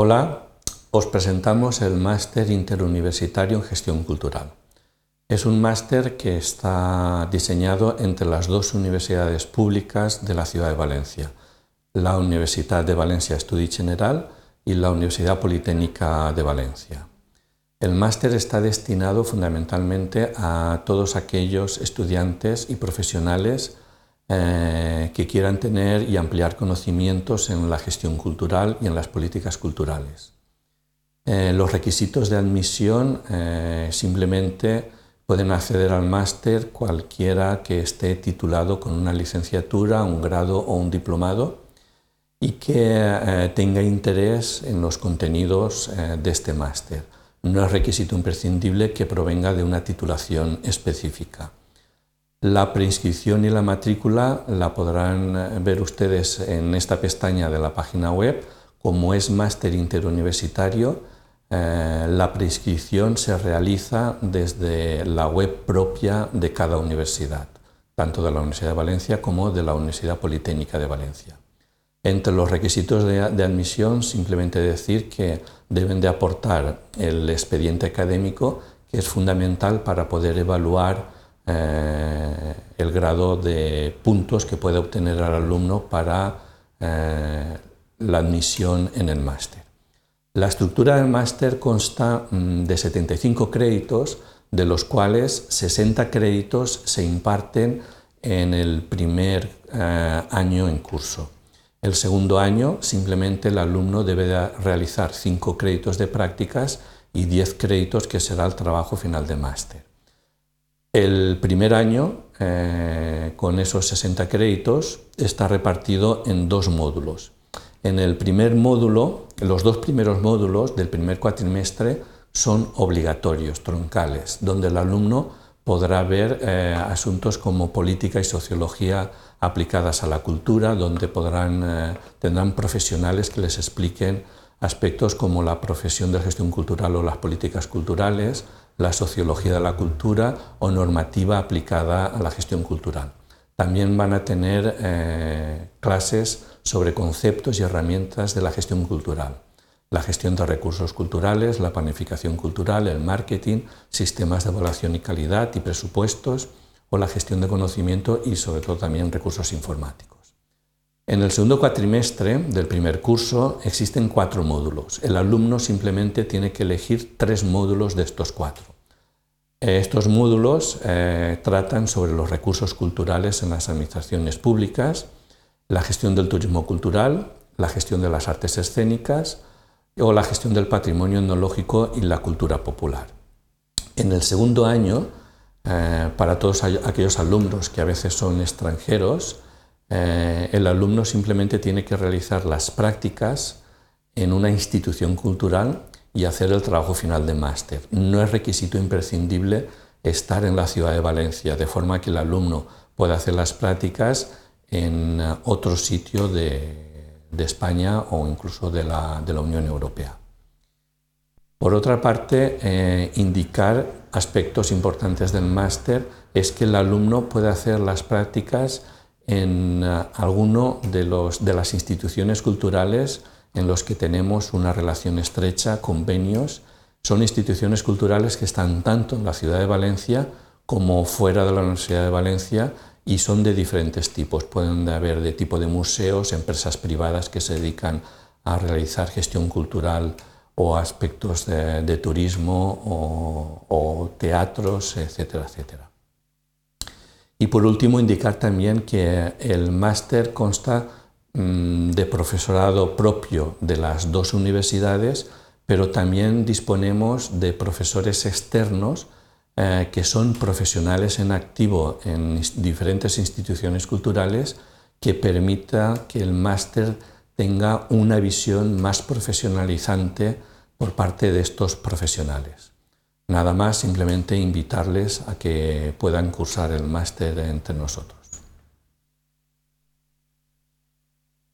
Hola, os presentamos el Máster Interuniversitario en Gestión Cultural. Es un máster que está diseñado entre las dos universidades públicas de la ciudad de Valencia, la Universidad de Valencia Estudi General y la Universidad Politécnica de Valencia. El máster está destinado fundamentalmente a todos aquellos estudiantes y profesionales eh, que quieran tener y ampliar conocimientos en la gestión cultural y en las políticas culturales. Eh, los requisitos de admisión eh, simplemente pueden acceder al máster cualquiera que esté titulado con una licenciatura, un grado o un diplomado y que tenga interés en los contenidos de este máster. No es requisito imprescindible que provenga de una titulación específica. La preinscripción y la matrícula la podrán eh, ver ustedes en esta pestaña de la página web. Como es máster interuniversitario, eh, la preinscripción se realiza desde la web propia de cada universidad, tanto de la Universidad de Valencia como de la Universidad Politécnica de Valencia. Entre los requisitos de, de admisión, simplemente decir que deben de aportar el expediente académico, que es fundamental para poder evaluar eh, el grado de puntos que puede obtener el alumno para eh, la admisión en el máster. La estructura del máster consta mm, de 75 créditos, de los cuales 60 créditos se imparten en el primer eh, año en curso. El segundo año simplemente el alumno debe realizar 5 créditos de prácticas y 10 créditos que será el trabajo final de máster. El primer año, eh, con esos 60 créditos, está repartido en dos módulos. En el primer módulo, los dos primeros módulos del primer cuatrimestre son obligatorios, troncales, donde el alumno podrá ver eh, asuntos como política y sociología aplicadas a la cultura, donde podrán, eh, tendrán profesionales que les expliquen aspectos como la profesión de gestión cultural o las políticas culturales, la sociología de la cultura o normativa aplicada a la gestión cultural. También van a tener eh, clases sobre conceptos y herramientas de la gestión cultural, la gestión de recursos culturales, la planificación cultural, el marketing, sistemas de evaluación y calidad y presupuestos o la gestión de conocimiento y sobre todo también recursos informáticos. En el segundo cuatrimestre del primer curso existen cuatro módulos. El alumno simplemente tiene que elegir tres módulos de estos cuatro. Eh, estos módulos eh, tratan sobre los recursos culturales en las administraciones públicas, la gestión del turismo cultural, la gestión de las artes escénicas o la gestión del patrimonio etnológico y la cultura popular. En el segundo año, eh, para todos aquellos alumnos que a veces son extranjeros, eh, el alumno simplemente tiene que realizar las prácticas en una institución cultural y hacer el trabajo final de máster. No es requisito imprescindible estar en la ciudad de Valencia, de forma que el alumno pueda hacer las prácticas en eh, otro sitio de, España o incluso de la, Unión Europea. Por otra parte, eh, indicar aspectos importantes del máster es que el alumno puede hacer las prácticas en uh, alguno de, los, de las instituciones culturales en los que tenemos una relación estrecha, convenios. Son instituciones culturales que están tanto en la ciudad de Valencia como fuera de la Universidad de Valencia y son de diferentes tipos. Pueden haber de tipo de museos, empresas privadas que se dedican a realizar gestión cultural o aspectos de, turismo o, o teatros, etcétera, etcétera. Y por último, indicar también que el máster consta mm, de profesorado propio de las dos universidades, pero también disponemos de profesores externos eh, que son profesionales en activo en diferentes instituciones culturales que permita que el máster tenga una visión más profesionalizante por parte de estos profesionales. Nada más, simplemente invitarles a que puedan cursar el máster entre nosotros.